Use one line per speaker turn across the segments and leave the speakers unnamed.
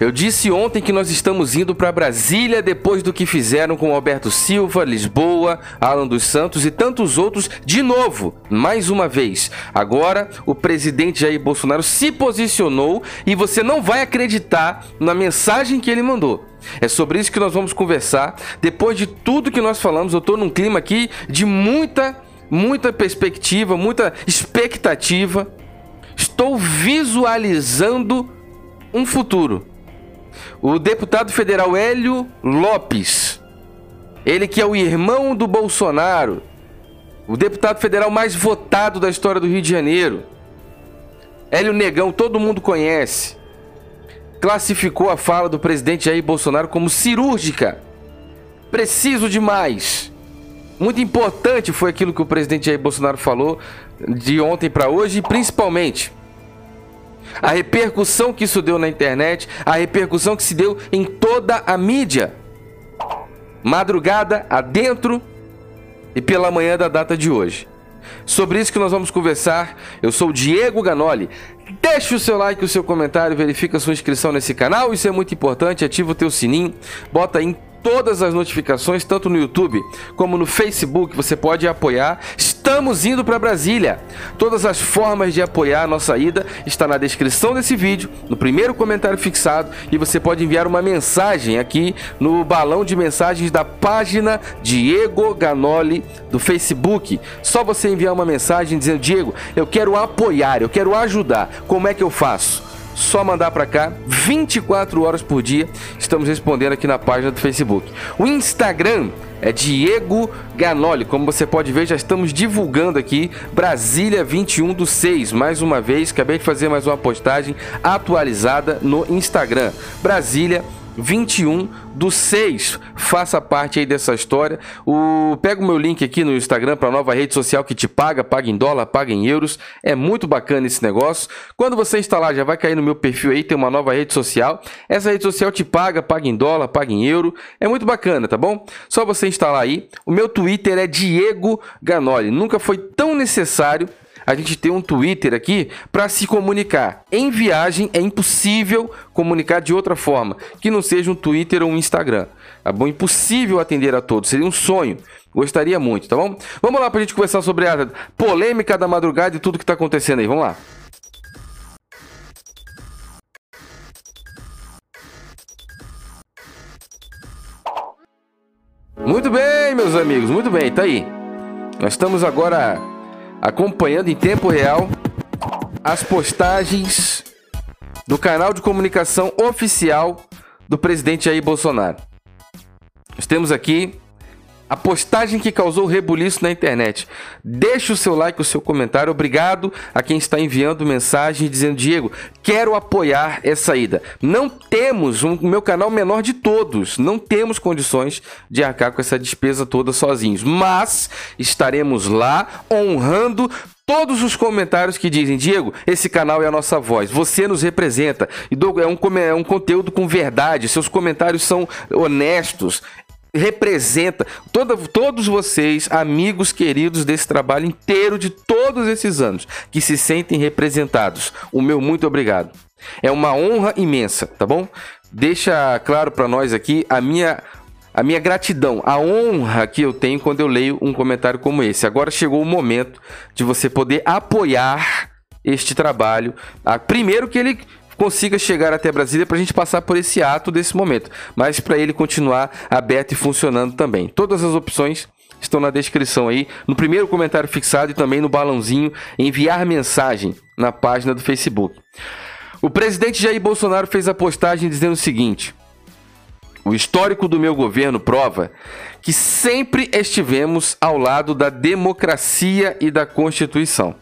Eu disse ontem que nós estamos indo para Brasília depois do que fizeram com Alberto Silva, Lisboa, Alan dos Santos e tantos outros de novo, mais uma vez. Agora, o presidente Jair Bolsonaro se posicionou e você não vai acreditar na mensagem que ele mandou. É sobre isso que nós vamos conversar. Depois de tudo que nós falamos, eu estou num clima aqui de muita, muita perspectiva, muita expectativa. Estou visualizando um futuro. O deputado federal Hélio Lopes, ele que é o irmão do Bolsonaro, o deputado federal mais votado da história do Rio de Janeiro. Hélio Negão, todo mundo conhece. Classificou a fala do presidente Jair Bolsonaro como cirúrgica. Preciso demais. Muito importante foi aquilo que o presidente Jair Bolsonaro falou de ontem para hoje e principalmente a repercussão que isso deu na internet, a repercussão que se deu em toda a mídia. Madrugada adentro e pela manhã da data de hoje. Sobre isso que nós vamos conversar. Eu sou Diego Ganoli. Deixe o seu like, o seu comentário, verifica a sua inscrição nesse canal, isso é muito importante. Ativa o teu sininho, bota em todas as notificações, tanto no YouTube como no Facebook. Você pode apoiar. Estamos indo para Brasília. Todas as formas de apoiar a nossa ida está na descrição desse vídeo, no primeiro comentário fixado, e você pode enviar uma mensagem aqui no balão de mensagens da página Diego Ganoli do Facebook. Só você enviar uma mensagem dizendo: "Diego, eu quero apoiar, eu quero ajudar. Como é que eu faço?" Só mandar para cá, 24 horas por dia, estamos respondendo aqui na página do Facebook. O Instagram é Diego Ganoli. Como você pode ver, já estamos divulgando aqui Brasília 21 do 6. Mais uma vez, acabei de fazer mais uma postagem atualizada no Instagram. Brasília 21 do 6. Faça parte aí dessa história. O pega o meu link aqui no Instagram para nova rede social que te paga, paga em dólar, paga em euros. É muito bacana esse negócio. Quando você instalar, já vai cair no meu perfil aí, tem uma nova rede social. Essa rede social te paga, paga em dólar, paga em euro. É muito bacana, tá bom? Só você instalar aí. O meu Twitter é Diego Ganoli. Nunca foi tão necessário a gente tem um Twitter aqui para se comunicar. Em viagem é impossível comunicar de outra forma que não seja um Twitter ou um Instagram. Tá bom? Impossível atender a todos, seria um sonho. Gostaria muito, tá bom? Vamos lá para a gente conversar sobre a polêmica da madrugada e tudo que está acontecendo aí. Vamos lá. Muito bem, meus amigos, muito bem, tá aí. Nós estamos agora acompanhando em tempo real as postagens do canal de comunicação oficial do presidente Jair Bolsonaro. Nós temos aqui a postagem que causou rebuliço na internet. Deixe o seu like, o seu comentário. Obrigado a quem está enviando mensagem dizendo: Diego, quero apoiar essa ida. Não temos, o um, meu canal menor de todos, não temos condições de arcar com essa despesa toda sozinhos. Mas estaremos lá honrando todos os comentários que dizem, Diego, esse canal é a nossa voz, você nos representa, é um, é um conteúdo com verdade, seus comentários são honestos, representa todos vocês, amigos queridos desse trabalho inteiro de todos esses anos, que se sentem representados. O meu muito obrigado. É uma honra imensa, tá bom? Deixa claro para nós aqui a minha a minha gratidão, a honra que eu tenho quando eu leio um comentário como esse. Agora chegou o momento de você poder apoiar este trabalho. Primeiro que ele consiga chegar até Brasília para a gente passar por esse ato desse momento, mas para ele continuar aberto e funcionando também. Todas as opções estão na descrição aí, no primeiro comentário fixado e também no balãozinho enviar mensagem na página do Facebook. O presidente Jair Bolsonaro fez a postagem dizendo o seguinte: O histórico do meu governo prova que sempre estivemos ao lado da democracia e da Constituição.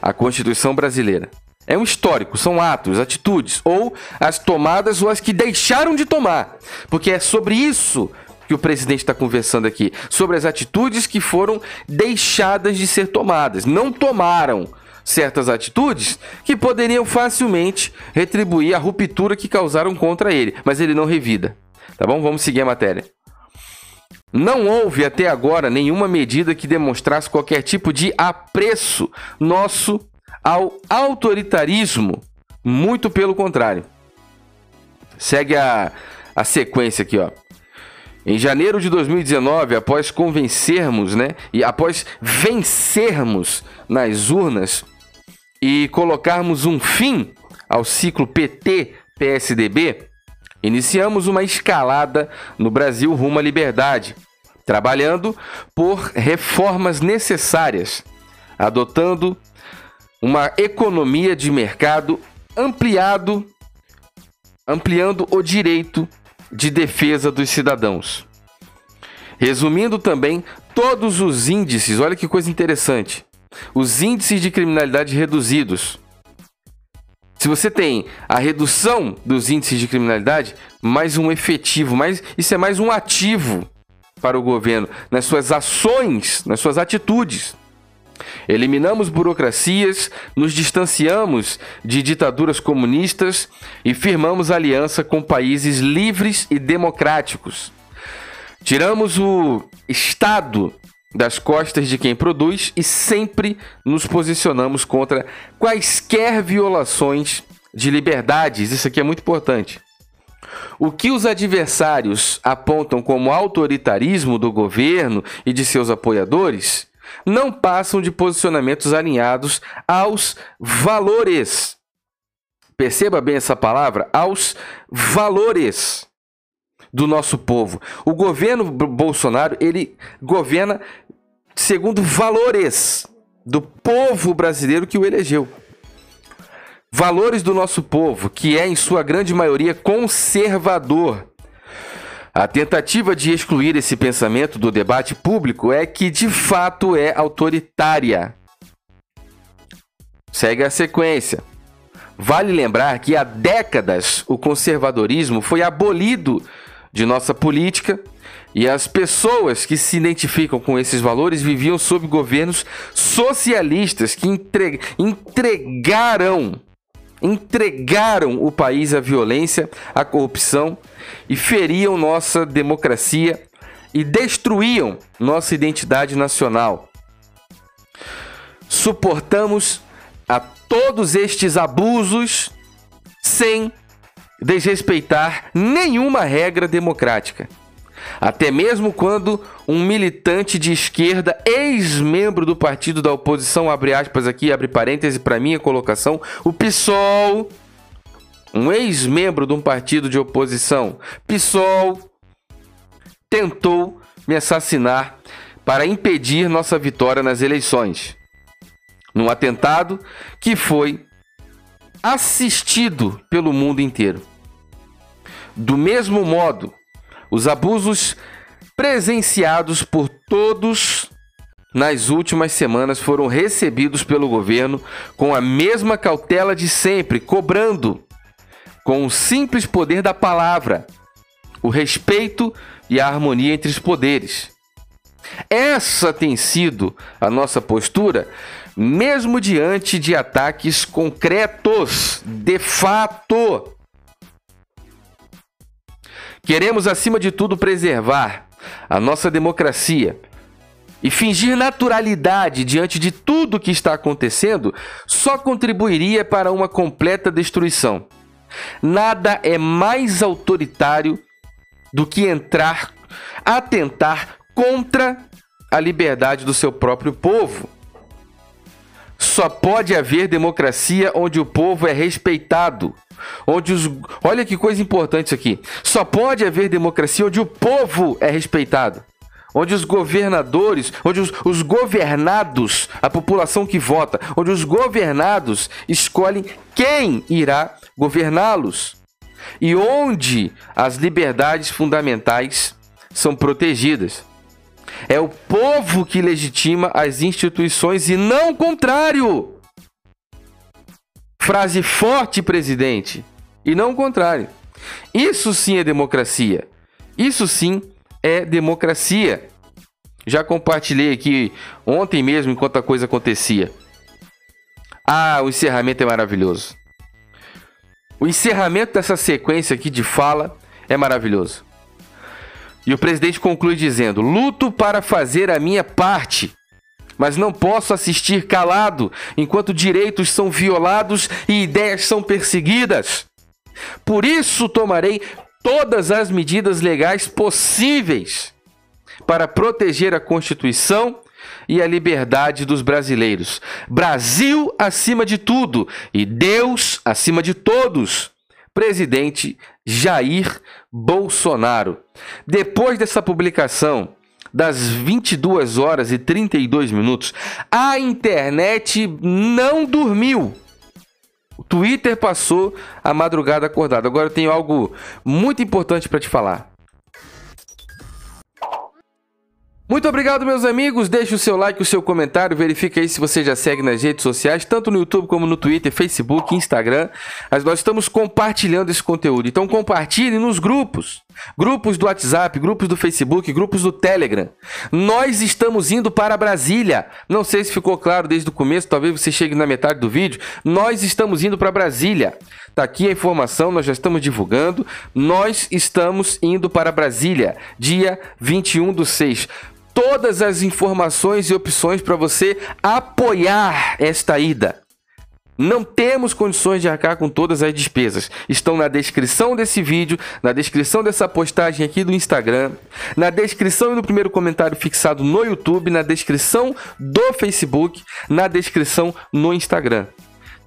A Constituição brasileira. É um histórico, são atos, atitudes, ou as tomadas ou as que deixaram de tomar. Porque é sobre isso que o presidente está conversando aqui, sobre as atitudes que foram deixadas de ser tomadas. Não tomaram certas atitudes que poderiam facilmente retribuir a ruptura que causaram contra ele, mas ele não revida. Tá bom? Vamos seguir a matéria. Não houve até agora nenhuma medida que demonstrasse qualquer tipo de apreço nosso ao autoritarismo, muito pelo contrário. Segue a, a sequência aqui, ó. Em janeiro de 2019, após convencermos, né, e após vencermos nas urnas e colocarmos um fim ao ciclo PT-PSDB, iniciamos uma escalada no Brasil rumo à liberdade, trabalhando por reformas necessárias, adotando uma economia de mercado ampliado, ampliando o direito de defesa dos cidadãos. Resumindo também todos os índices, olha que coisa interessante. Os índices de criminalidade reduzidos. Se você tem a redução dos índices de criminalidade, mais um efetivo, mais isso é mais um ativo para o governo nas suas ações, nas suas atitudes. Eliminamos burocracias, nos distanciamos de ditaduras comunistas e firmamos aliança com países livres e democráticos. Tiramos o Estado das costas de quem produz e sempre nos posicionamos contra quaisquer violações de liberdades. Isso aqui é muito importante. O que os adversários apontam como autoritarismo do governo e de seus apoiadores não passam de posicionamentos alinhados aos valores. Perceba bem essa palavra, aos valores do nosso povo. O governo Bolsonaro, ele governa segundo valores do povo brasileiro que o elegeu. Valores do nosso povo, que é em sua grande maioria conservador. A tentativa de excluir esse pensamento do debate público é que de fato é autoritária. Segue a sequência. Vale lembrar que há décadas o conservadorismo foi abolido de nossa política e as pessoas que se identificam com esses valores viviam sob governos socialistas que entregaram entregaram o país à violência, à corrupção e feriam nossa democracia e destruíam nossa identidade nacional. Suportamos a todos estes abusos sem desrespeitar nenhuma regra democrática. Até mesmo quando um militante de esquerda, ex-membro do partido da oposição, abre aspas aqui, abre parêntese para minha colocação, o PSOL, um ex-membro de um partido de oposição, PSOL, tentou me assassinar para impedir nossa vitória nas eleições. Num atentado que foi assistido pelo mundo inteiro. Do mesmo modo, os abusos presenciados por todos nas últimas semanas foram recebidos pelo governo com a mesma cautela de sempre, cobrando, com o simples poder da palavra, o respeito e a harmonia entre os poderes. Essa tem sido a nossa postura, mesmo diante de ataques concretos, de fato. Queremos, acima de tudo, preservar a nossa democracia. E fingir naturalidade diante de tudo que está acontecendo só contribuiria para uma completa destruição. Nada é mais autoritário do que entrar, atentar contra a liberdade do seu próprio povo. Só pode haver democracia onde o povo é respeitado. Onde os. Olha que coisa importante isso aqui. Só pode haver democracia onde o povo é respeitado. Onde os governadores, onde os, os governados, a população que vota, onde os governados escolhem quem irá governá-los. E onde as liberdades fundamentais são protegidas. É o povo que legitima as instituições e não o contrário. Frase forte, presidente, e não o contrário. Isso sim é democracia. Isso sim é democracia. Já compartilhei aqui ontem mesmo, enquanto a coisa acontecia. Ah, o encerramento é maravilhoso. O encerramento dessa sequência aqui de fala é maravilhoso. E o presidente conclui dizendo: luto para fazer a minha parte, mas não posso assistir calado enquanto direitos são violados e ideias são perseguidas. Por isso tomarei todas as medidas legais possíveis para proteger a Constituição e a liberdade dos brasileiros. Brasil acima de tudo e Deus acima de todos. Presidente Jair Bolsonaro. Depois dessa publicação, das 22 horas e 32 minutos, a internet não dormiu. O Twitter passou a madrugada acordado. Agora eu tenho algo muito importante para te falar. Muito obrigado, meus amigos. Deixe o seu like, o seu comentário. Verifique aí se você já segue nas redes sociais, tanto no YouTube como no Twitter, Facebook, Instagram. Mas nós estamos compartilhando esse conteúdo. Então compartilhe nos grupos. Grupos do WhatsApp, grupos do Facebook, grupos do Telegram. Nós estamos indo para Brasília. Não sei se ficou claro desde o começo, talvez você chegue na metade do vídeo. Nós estamos indo para Brasília. Tá aqui a informação, nós já estamos divulgando. Nós estamos indo para Brasília, dia 21 do 6 todas as informações e opções para você apoiar esta ida. Não temos condições de arcar com todas as despesas. Estão na descrição desse vídeo, na descrição dessa postagem aqui do Instagram, na descrição e no primeiro comentário fixado no YouTube, na descrição do Facebook, na descrição no Instagram.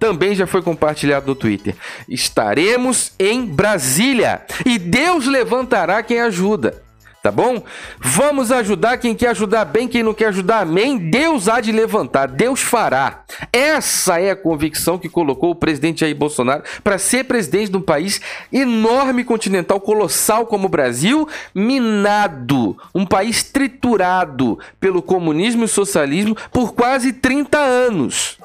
Também já foi compartilhado no Twitter. Estaremos em Brasília e Deus levantará quem ajuda tá bom? Vamos ajudar quem quer ajudar bem, quem não quer ajudar, amém? Deus há de levantar, Deus fará. Essa é a convicção que colocou o presidente Jair Bolsonaro para ser presidente de um país enorme, continental, colossal como o Brasil, minado, um país triturado pelo comunismo e socialismo por quase 30 anos.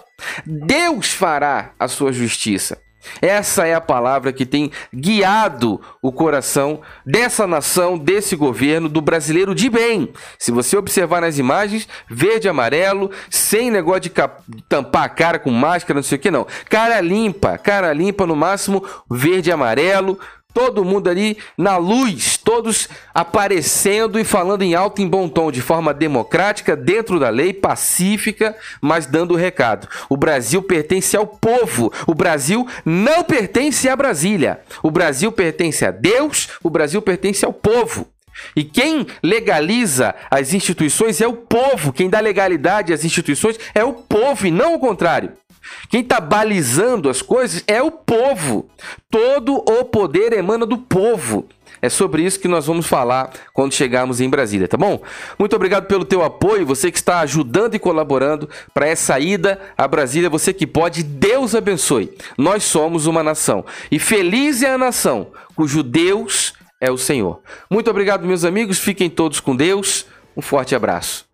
Deus fará a sua justiça. Essa é a palavra que tem guiado o coração dessa nação, desse governo, do brasileiro de bem. Se você observar nas imagens, verde e amarelo, sem negócio de tampar a cara com máscara, não sei o que, não. Cara limpa, cara limpa no máximo, verde e amarelo, todo mundo ali na luz, todos aparecendo e falando em alto e bom tom, de forma democrática, dentro da lei, pacífica, mas dando o recado. O Brasil pertence ao povo, o Brasil não pertence a Brasília. O Brasil pertence a Deus, o Brasil pertence ao povo. E quem legaliza as instituições é o povo, quem dá legalidade às instituições é o povo e não o contrário. Quem está balizando as coisas é o povo. Todo o poder emana do povo. É sobre isso que nós vamos falar quando chegarmos em Brasília, tá bom? Muito obrigado pelo teu apoio, você que está ajudando e colaborando para essa ida a Brasília, você que pode, Deus abençoe. Nós somos uma nação e feliz é a nação cujo Deus é o Senhor. Muito obrigado, meus amigos, fiquem todos com Deus. Um forte abraço.